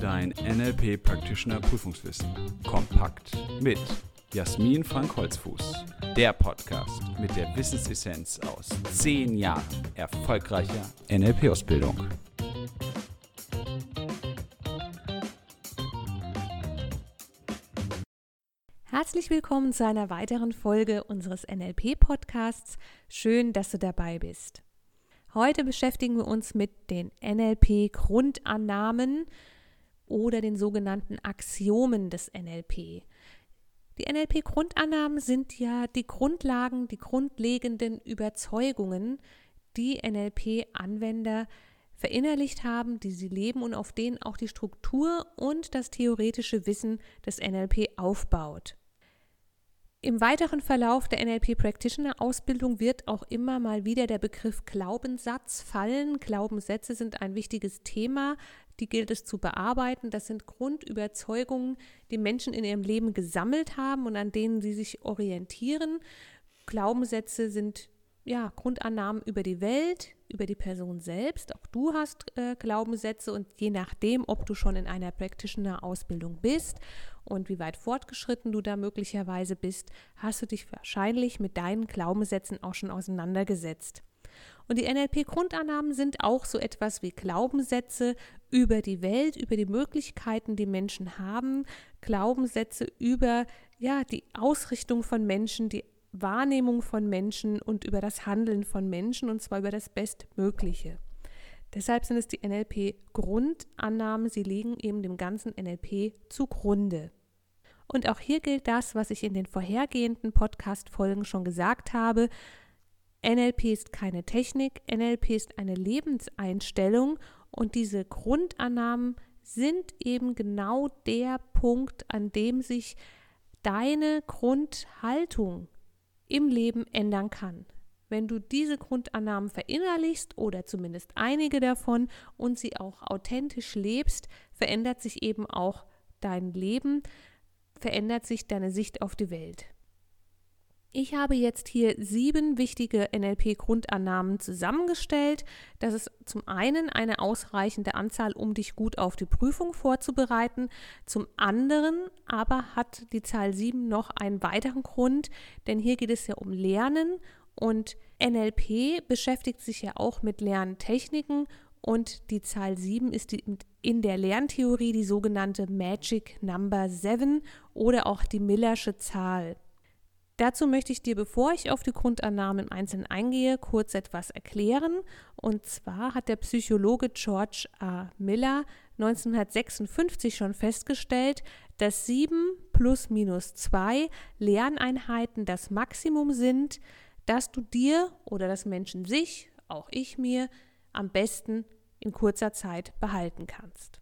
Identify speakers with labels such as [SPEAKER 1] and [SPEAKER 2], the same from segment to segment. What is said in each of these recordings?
[SPEAKER 1] dein NLP Practitioner Prüfungswissen. Kompakt mit Jasmin Frank Holzfuß. Der Podcast mit der Wissensessenz aus zehn Jahren erfolgreicher NLP-Ausbildung.
[SPEAKER 2] Herzlich willkommen zu einer weiteren Folge unseres NLP-Podcasts. Schön, dass du dabei bist. Heute beschäftigen wir uns mit den NLP-Grundannahmen oder den sogenannten Axiomen des NLP. Die NLP-Grundannahmen sind ja die Grundlagen, die grundlegenden Überzeugungen, die NLP-Anwender verinnerlicht haben, die sie leben und auf denen auch die Struktur und das theoretische Wissen des NLP aufbaut. Im weiteren Verlauf der NLP Practitioner Ausbildung wird auch immer mal wieder der Begriff Glaubenssatz fallen. Glaubenssätze sind ein wichtiges Thema, die gilt es zu bearbeiten. Das sind Grundüberzeugungen, die Menschen in ihrem Leben gesammelt haben und an denen sie sich orientieren. Glaubenssätze sind ja, Grundannahmen über die Welt, über die Person selbst. Auch du hast äh, Glaubenssätze und je nachdem, ob du schon in einer Practitioner-Ausbildung bist und wie weit fortgeschritten du da möglicherweise bist, hast du dich wahrscheinlich mit deinen Glaubenssätzen auch schon auseinandergesetzt. Und die NLP-Grundannahmen sind auch so etwas wie Glaubenssätze über die Welt, über die Möglichkeiten, die Menschen haben, Glaubenssätze über ja, die Ausrichtung von Menschen, die Wahrnehmung von Menschen und über das Handeln von Menschen und zwar über das Bestmögliche. Deshalb sind es die NLP-Grundannahmen, sie liegen eben dem ganzen NLP zugrunde. Und auch hier gilt das, was ich in den vorhergehenden Podcast-Folgen schon gesagt habe. NLP ist keine Technik, NLP ist eine Lebenseinstellung und diese Grundannahmen sind eben genau der Punkt, an dem sich deine Grundhaltung im Leben ändern kann. Wenn du diese Grundannahmen verinnerlichst oder zumindest einige davon und sie auch authentisch lebst, verändert sich eben auch dein Leben, verändert sich deine Sicht auf die Welt. Ich habe jetzt hier sieben wichtige NLP-Grundannahmen zusammengestellt. Das ist zum einen eine ausreichende Anzahl, um dich gut auf die Prüfung vorzubereiten. Zum anderen aber hat die Zahl sieben noch einen weiteren Grund, denn hier geht es ja um Lernen und NLP beschäftigt sich ja auch mit Lerntechniken und die Zahl 7 ist die, in der Lerntheorie die sogenannte Magic Number 7 oder auch die Millersche Zahl. Dazu möchte ich dir, bevor ich auf die Grundannahmen im Einzelnen eingehe, kurz etwas erklären. Und zwar hat der Psychologe George A. Miller 1956 schon festgestellt, dass 7 plus minus 2 Lerneinheiten das Maximum sind, das du dir oder das Menschen sich, auch ich mir, am besten in kurzer Zeit behalten kannst.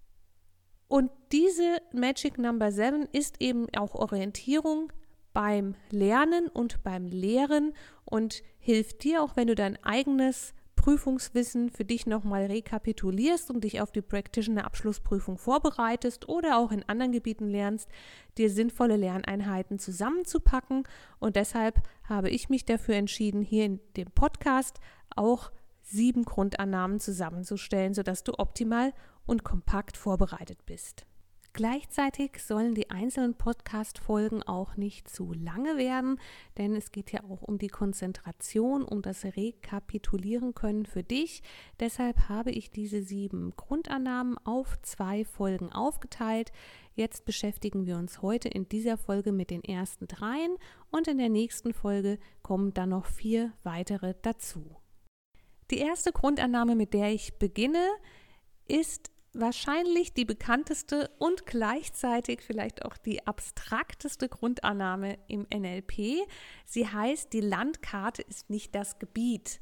[SPEAKER 2] Und diese Magic Number 7 ist eben auch Orientierung beim Lernen und beim Lehren und hilft dir auch, wenn du dein eigenes Prüfungswissen für dich nochmal rekapitulierst und dich auf die Practitioner Abschlussprüfung vorbereitest oder auch in anderen Gebieten lernst, dir sinnvolle Lerneinheiten zusammenzupacken. Und deshalb habe ich mich dafür entschieden, hier in dem Podcast auch sieben Grundannahmen zusammenzustellen, sodass du optimal und kompakt vorbereitet bist. Gleichzeitig sollen die einzelnen Podcast-Folgen auch nicht zu lange werden, denn es geht ja auch um die Konzentration, um das Rekapitulieren können für dich. Deshalb habe ich diese sieben Grundannahmen auf zwei Folgen aufgeteilt. Jetzt beschäftigen wir uns heute in dieser Folge mit den ersten dreien und in der nächsten Folge kommen dann noch vier weitere dazu. Die erste Grundannahme, mit der ich beginne, ist wahrscheinlich die bekannteste und gleichzeitig vielleicht auch die abstrakteste Grundannahme im NLP. Sie heißt, die Landkarte ist nicht das Gebiet.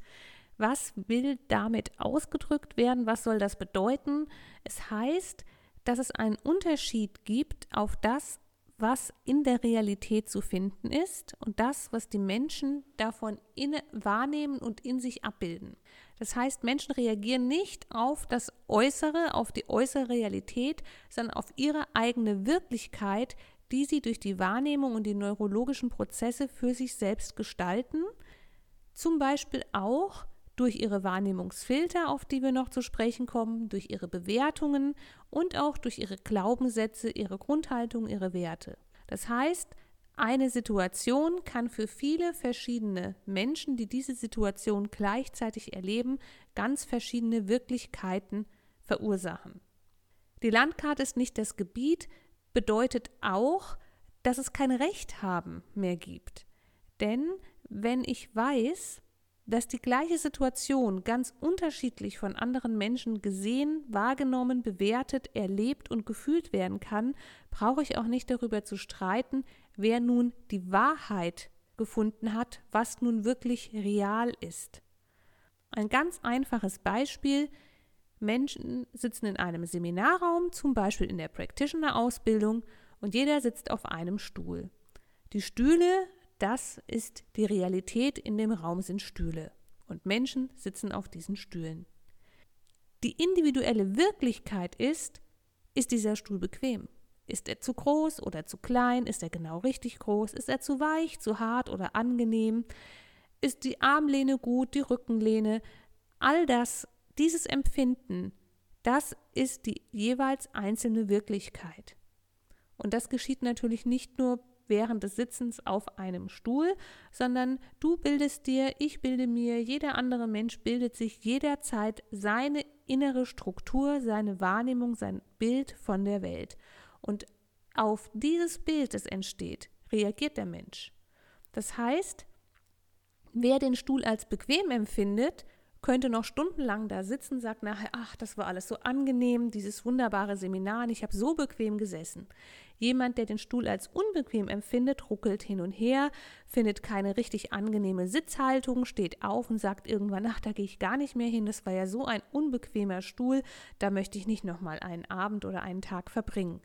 [SPEAKER 2] Was will damit ausgedrückt werden? Was soll das bedeuten? Es heißt, dass es einen Unterschied gibt auf das, was in der Realität zu finden ist und das, was die Menschen davon in, wahrnehmen und in sich abbilden. Das heißt, Menschen reagieren nicht auf das Äußere, auf die äußere Realität, sondern auf ihre eigene Wirklichkeit, die sie durch die Wahrnehmung und die neurologischen Prozesse für sich selbst gestalten. Zum Beispiel auch durch ihre Wahrnehmungsfilter, auf die wir noch zu sprechen kommen, durch ihre Bewertungen und auch durch ihre Glaubenssätze, ihre Grundhaltung, ihre Werte. Das heißt, eine Situation kann für viele verschiedene Menschen, die diese Situation gleichzeitig erleben, ganz verschiedene Wirklichkeiten verursachen. Die Landkarte ist nicht das Gebiet, bedeutet auch, dass es kein Recht haben mehr gibt. Denn wenn ich weiß, dass die gleiche Situation ganz unterschiedlich von anderen Menschen gesehen, wahrgenommen, bewertet, erlebt und gefühlt werden kann, brauche ich auch nicht darüber zu streiten, wer nun die Wahrheit gefunden hat, was nun wirklich real ist. Ein ganz einfaches Beispiel. Menschen sitzen in einem Seminarraum, zum Beispiel in der Practitioner-Ausbildung, und jeder sitzt auf einem Stuhl. Die Stühle das ist die Realität. In dem Raum sind Stühle und Menschen sitzen auf diesen Stühlen. Die individuelle Wirklichkeit ist, ist dieser Stuhl bequem? Ist er zu groß oder zu klein? Ist er genau richtig groß? Ist er zu weich, zu hart oder angenehm? Ist die Armlehne gut, die Rückenlehne? All das, dieses Empfinden, das ist die jeweils einzelne Wirklichkeit. Und das geschieht natürlich nicht nur während des Sitzens auf einem Stuhl, sondern du bildest dir, ich bilde mir, jeder andere Mensch bildet sich jederzeit seine innere Struktur, seine Wahrnehmung, sein Bild von der Welt. Und auf dieses Bild, das entsteht, reagiert der Mensch. Das heißt, wer den Stuhl als bequem empfindet, könnte noch stundenlang da sitzen, sagt nachher, ach, das war alles so angenehm, dieses wunderbare Seminar, und ich habe so bequem gesessen. Jemand, der den Stuhl als unbequem empfindet, ruckelt hin und her, findet keine richtig angenehme Sitzhaltung, steht auf und sagt irgendwann, ach, da gehe ich gar nicht mehr hin, das war ja so ein unbequemer Stuhl, da möchte ich nicht nochmal einen Abend oder einen Tag verbringen.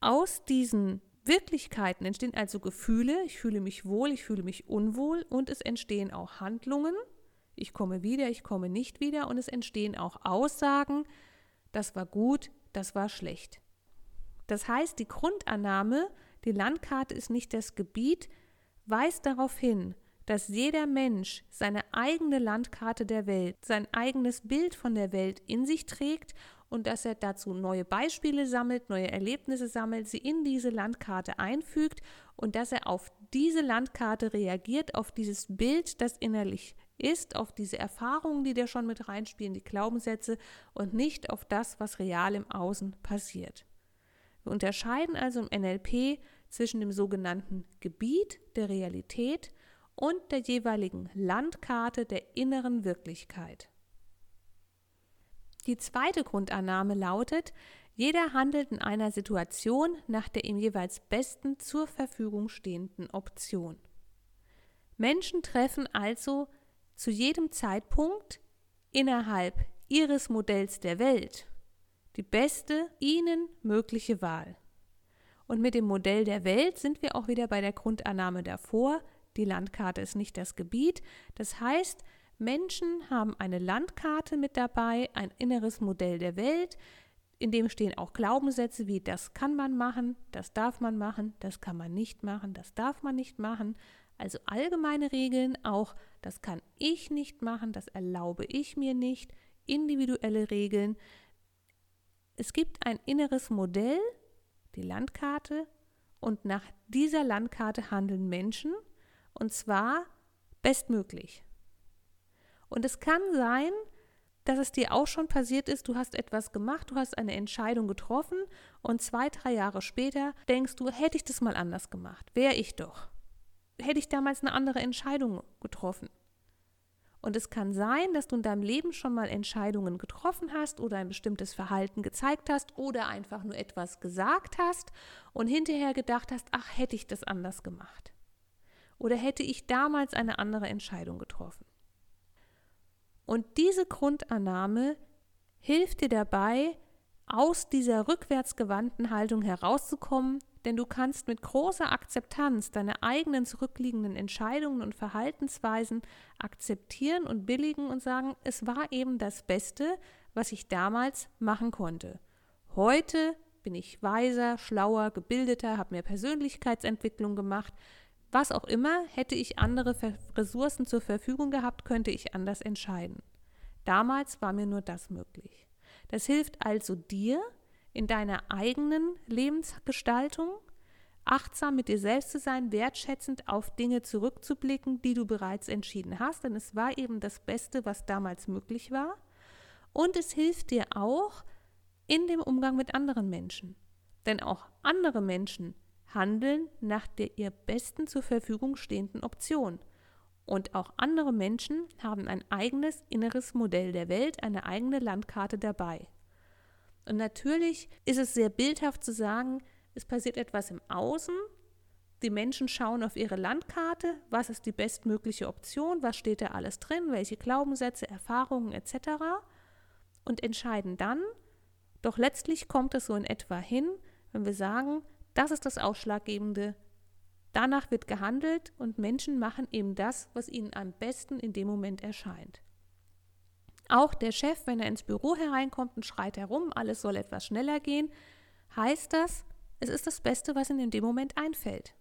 [SPEAKER 2] Aus diesen Wirklichkeiten entstehen also Gefühle, ich fühle mich wohl, ich fühle mich unwohl und es entstehen auch Handlungen, ich komme wieder, ich komme nicht wieder und es entstehen auch Aussagen, das war gut, das war schlecht. Das heißt, die Grundannahme, die Landkarte ist nicht das Gebiet, weist darauf hin, dass jeder Mensch seine eigene Landkarte der Welt, sein eigenes Bild von der Welt in sich trägt und dass er dazu neue Beispiele sammelt, neue Erlebnisse sammelt, sie in diese Landkarte einfügt und dass er auf diese Landkarte reagiert, auf dieses Bild, das innerlich ist auf diese Erfahrungen, die da schon mit reinspielen, die Glaubenssätze und nicht auf das, was real im Außen passiert. Wir unterscheiden also im NLP zwischen dem sogenannten Gebiet der Realität und der jeweiligen Landkarte der inneren Wirklichkeit. Die zweite Grundannahme lautet, jeder handelt in einer Situation nach der ihm jeweils besten zur Verfügung stehenden Option. Menschen treffen also zu jedem Zeitpunkt innerhalb ihres Modells der Welt die beste ihnen mögliche Wahl. Und mit dem Modell der Welt sind wir auch wieder bei der Grundannahme davor, die Landkarte ist nicht das Gebiet. Das heißt, Menschen haben eine Landkarte mit dabei, ein inneres Modell der Welt, in dem stehen auch Glaubenssätze wie das kann man machen, das darf man machen, das kann man nicht machen, das darf man nicht machen. Also allgemeine Regeln, auch das kann ich nicht machen, das erlaube ich mir nicht, individuelle Regeln. Es gibt ein inneres Modell, die Landkarte, und nach dieser Landkarte handeln Menschen, und zwar bestmöglich. Und es kann sein, dass es dir auch schon passiert ist, du hast etwas gemacht, du hast eine Entscheidung getroffen und zwei, drei Jahre später denkst du, hätte ich das mal anders gemacht, wäre ich doch hätte ich damals eine andere Entscheidung getroffen. Und es kann sein, dass du in deinem Leben schon mal Entscheidungen getroffen hast oder ein bestimmtes Verhalten gezeigt hast oder einfach nur etwas gesagt hast und hinterher gedacht hast, ach, hätte ich das anders gemacht. Oder hätte ich damals eine andere Entscheidung getroffen. Und diese Grundannahme hilft dir dabei, aus dieser rückwärtsgewandten Haltung herauszukommen, denn du kannst mit großer Akzeptanz deine eigenen zurückliegenden Entscheidungen und Verhaltensweisen akzeptieren und billigen und sagen, es war eben das Beste, was ich damals machen konnte. Heute bin ich weiser, schlauer, gebildeter, habe mehr Persönlichkeitsentwicklung gemacht, Was auch immer, hätte ich andere Ressourcen zur Verfügung gehabt, könnte ich anders entscheiden. Damals war mir nur das möglich. Das hilft also dir in deiner eigenen Lebensgestaltung, achtsam mit dir selbst zu sein, wertschätzend auf Dinge zurückzublicken, die du bereits entschieden hast, denn es war eben das Beste, was damals möglich war. Und es hilft dir auch in dem Umgang mit anderen Menschen. Denn auch andere Menschen handeln nach der ihr besten zur Verfügung stehenden Option. Und auch andere Menschen haben ein eigenes inneres Modell der Welt, eine eigene Landkarte dabei. Und natürlich ist es sehr bildhaft zu sagen, es passiert etwas im Außen, die Menschen schauen auf ihre Landkarte, was ist die bestmögliche Option, was steht da alles drin, welche Glaubenssätze, Erfahrungen etc. und entscheiden dann, doch letztlich kommt es so in etwa hin, wenn wir sagen, das ist das Ausschlaggebende. Danach wird gehandelt und Menschen machen eben das, was ihnen am besten in dem Moment erscheint. Auch der Chef, wenn er ins Büro hereinkommt und schreit herum, alles soll etwas schneller gehen, heißt das, es ist das Beste, was ihm in dem Moment einfällt.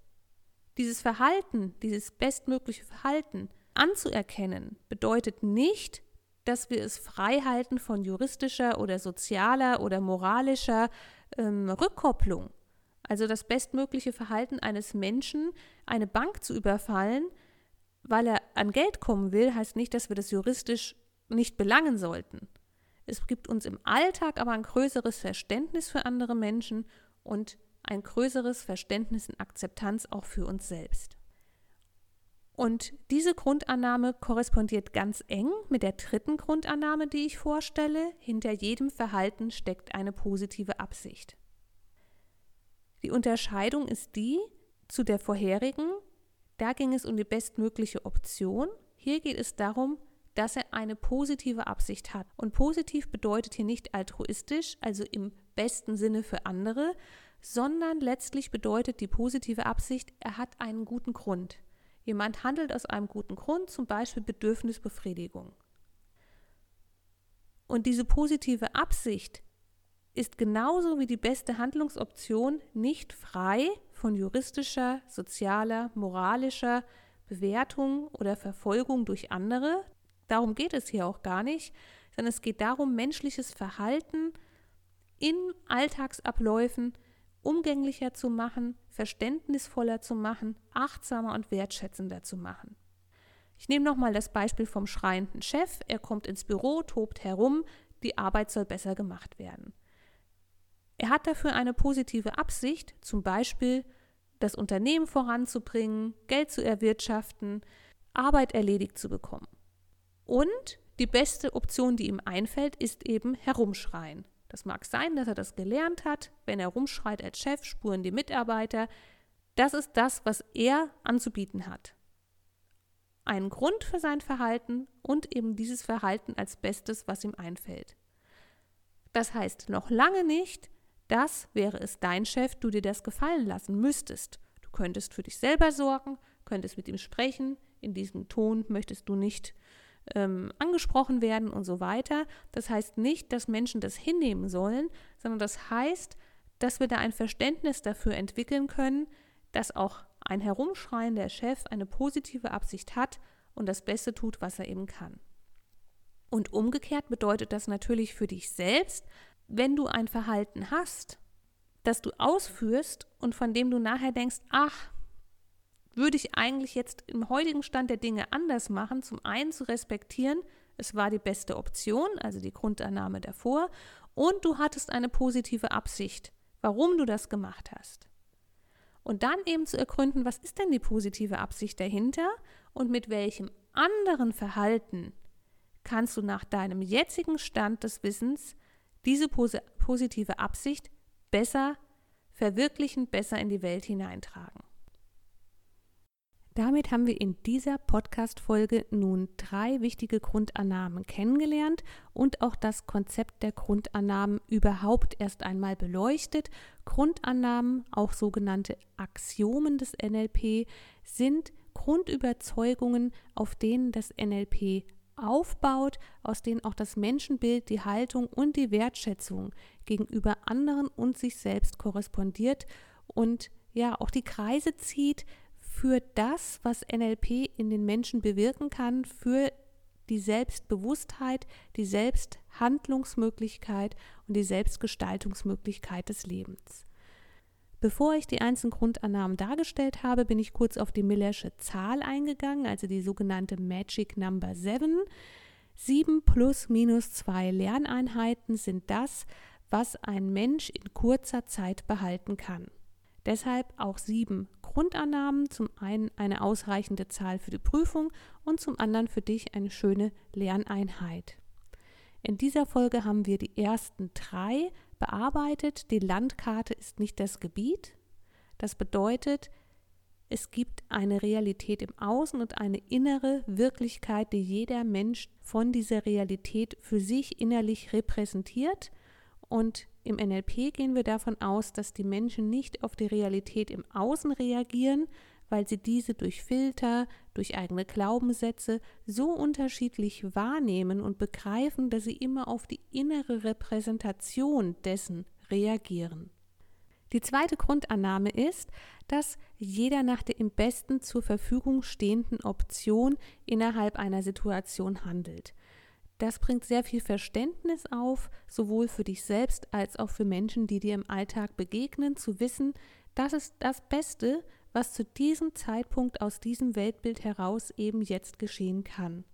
[SPEAKER 2] Dieses Verhalten, dieses bestmögliche Verhalten anzuerkennen, bedeutet nicht, dass wir es frei halten von juristischer oder sozialer oder moralischer ähm, Rückkopplung. Also das bestmögliche Verhalten eines Menschen, eine Bank zu überfallen, weil er an Geld kommen will, heißt nicht, dass wir das juristisch nicht belangen sollten. Es gibt uns im Alltag aber ein größeres Verständnis für andere Menschen und ein größeres Verständnis und Akzeptanz auch für uns selbst. Und diese Grundannahme korrespondiert ganz eng mit der dritten Grundannahme, die ich vorstelle. Hinter jedem Verhalten steckt eine positive Absicht. Die Unterscheidung ist die zu der vorherigen. Da ging es um die bestmögliche Option. Hier geht es darum, dass er eine positive Absicht hat. Und positiv bedeutet hier nicht altruistisch, also im besten Sinne für andere, sondern letztlich bedeutet die positive Absicht, er hat einen guten Grund. Jemand handelt aus einem guten Grund, zum Beispiel Bedürfnisbefriedigung. Und diese positive Absicht ist genauso wie die beste Handlungsoption nicht frei von juristischer, sozialer, moralischer Bewertung oder Verfolgung durch andere. Darum geht es hier auch gar nicht, sondern es geht darum, menschliches Verhalten in Alltagsabläufen umgänglicher zu machen, verständnisvoller zu machen, achtsamer und wertschätzender zu machen. Ich nehme nochmal das Beispiel vom schreienden Chef. Er kommt ins Büro, tobt herum, die Arbeit soll besser gemacht werden. Er hat dafür eine positive Absicht, zum Beispiel das Unternehmen voranzubringen, Geld zu erwirtschaften, Arbeit erledigt zu bekommen. Und die beste Option, die ihm einfällt, ist eben herumschreien. Das mag sein, dass er das gelernt hat. Wenn er rumschreit als Chef, spuren die Mitarbeiter. Das ist das, was er anzubieten hat. Einen Grund für sein Verhalten und eben dieses Verhalten als Bestes, was ihm einfällt. Das heißt noch lange nicht, dass, wäre es dein Chef, du dir das gefallen lassen müsstest. Du könntest für dich selber sorgen, könntest mit ihm sprechen. In diesem Ton möchtest du nicht ähm, angesprochen werden und so weiter. Das heißt nicht, dass Menschen das hinnehmen sollen, sondern das heißt, dass wir da ein Verständnis dafür entwickeln können, dass auch ein herumschreiender Chef eine positive Absicht hat und das Beste tut, was er eben kann. Und umgekehrt bedeutet das natürlich für dich selbst, wenn du ein Verhalten hast, das du ausführst und von dem du nachher denkst, ach, würde ich eigentlich jetzt im heutigen Stand der Dinge anders machen. Zum einen zu respektieren, es war die beste Option, also die Grundannahme davor, und du hattest eine positive Absicht, warum du das gemacht hast. Und dann eben zu ergründen, was ist denn die positive Absicht dahinter und mit welchem anderen Verhalten kannst du nach deinem jetzigen Stand des Wissens diese positive Absicht besser verwirklichen, besser in die Welt hineintragen. Damit haben wir in dieser Podcast-Folge nun drei wichtige Grundannahmen kennengelernt und auch das Konzept der Grundannahmen überhaupt erst einmal beleuchtet. Grundannahmen, auch sogenannte Axiomen des NLP, sind Grundüberzeugungen, auf denen das NLP aufbaut, aus denen auch das Menschenbild, die Haltung und die Wertschätzung gegenüber anderen und sich selbst korrespondiert und ja auch die Kreise zieht für das, was NLP in den Menschen bewirken kann, für die Selbstbewusstheit, die Selbsthandlungsmöglichkeit und die Selbstgestaltungsmöglichkeit des Lebens. Bevor ich die einzelnen Grundannahmen dargestellt habe, bin ich kurz auf die Millersche Zahl eingegangen, also die sogenannte Magic Number 7. 7 plus minus 2 Lerneinheiten sind das, was ein Mensch in kurzer Zeit behalten kann. Deshalb auch sieben Grundannahmen, zum einen eine ausreichende Zahl für die Prüfung und zum anderen für dich eine schöne Lerneinheit. In dieser Folge haben wir die ersten drei bearbeitet. Die Landkarte ist nicht das Gebiet. Das bedeutet, es gibt eine Realität im Außen und eine innere Wirklichkeit, die jeder Mensch von dieser Realität für sich innerlich repräsentiert. Und im NLP gehen wir davon aus, dass die Menschen nicht auf die Realität im Außen reagieren, weil sie diese durch Filter, durch eigene Glaubenssätze so unterschiedlich wahrnehmen und begreifen, dass sie immer auf die innere Repräsentation dessen reagieren. Die zweite Grundannahme ist, dass jeder nach der im besten zur Verfügung stehenden Option innerhalb einer Situation handelt. Das bringt sehr viel Verständnis auf, sowohl für dich selbst als auch für Menschen, die dir im Alltag begegnen, zu wissen, das ist das Beste, was zu diesem Zeitpunkt aus diesem Weltbild heraus eben jetzt geschehen kann.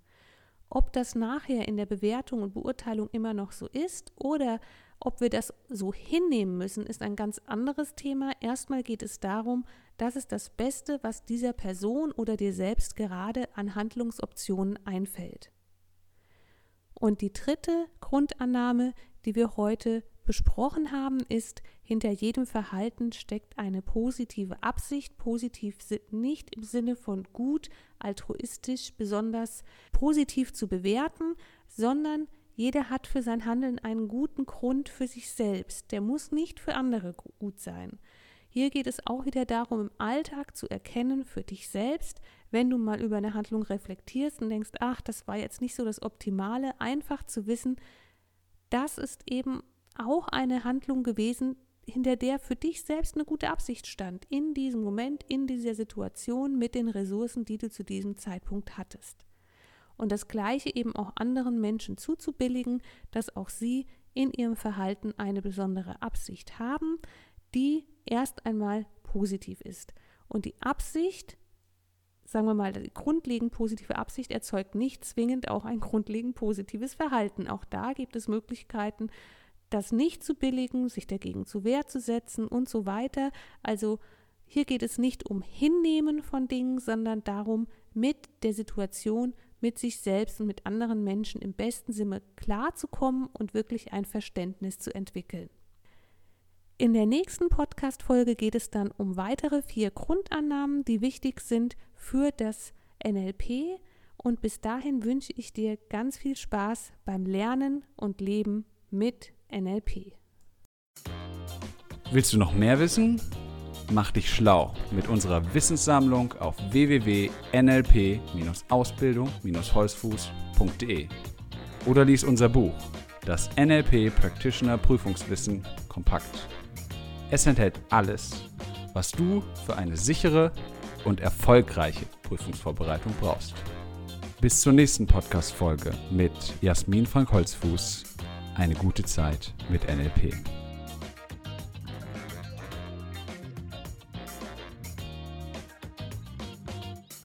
[SPEAKER 2] Ob das nachher in der Bewertung und Beurteilung immer noch so ist oder ob wir das so hinnehmen müssen, ist ein ganz anderes Thema. Erstmal geht es darum, dass es das Beste, was dieser Person oder dir selbst gerade an Handlungsoptionen einfällt. Und die dritte Grundannahme, die wir heute besprochen haben, ist, hinter jedem Verhalten steckt eine positive Absicht. Positiv nicht im Sinne von gut, altruistisch, besonders positiv zu bewerten, sondern jeder hat für sein Handeln einen guten Grund für sich selbst. Der muss nicht für andere gut sein. Hier geht es auch wieder darum, im Alltag zu erkennen für dich selbst, wenn du mal über eine Handlung reflektierst und denkst, ach, das war jetzt nicht so das Optimale, einfach zu wissen, das ist eben auch eine Handlung gewesen, hinter der für dich selbst eine gute Absicht stand, in diesem Moment, in dieser Situation mit den Ressourcen, die du zu diesem Zeitpunkt hattest. Und das Gleiche eben auch anderen Menschen zuzubilligen, dass auch sie in ihrem Verhalten eine besondere Absicht haben, die erst einmal positiv ist. Und die Absicht, sagen wir mal, die grundlegend positive Absicht erzeugt nicht zwingend auch ein grundlegend positives Verhalten. Auch da gibt es Möglichkeiten, das nicht zu billigen, sich dagegen zu Wehr zu setzen und so weiter. Also hier geht es nicht um Hinnehmen von Dingen, sondern darum, mit der Situation, mit sich selbst und mit anderen Menschen im besten Sinne klarzukommen und wirklich ein Verständnis zu entwickeln. In der nächsten Podcast-Folge geht es dann um weitere vier Grundannahmen, die wichtig sind für das NLP. Und bis dahin wünsche ich dir ganz viel Spaß beim Lernen und Leben mit NLP.
[SPEAKER 1] Willst du noch mehr wissen? Mach dich schlau mit unserer Wissenssammlung auf www.nlp-ausbildung-holzfuß.de oder lies unser Buch Das NLP Practitioner Prüfungswissen kompakt. Es enthält alles, was du für eine sichere und erfolgreiche Prüfungsvorbereitung brauchst. Bis zur nächsten Podcast-Folge mit Jasmin Frank Holzfuß eine gute Zeit mit NLP.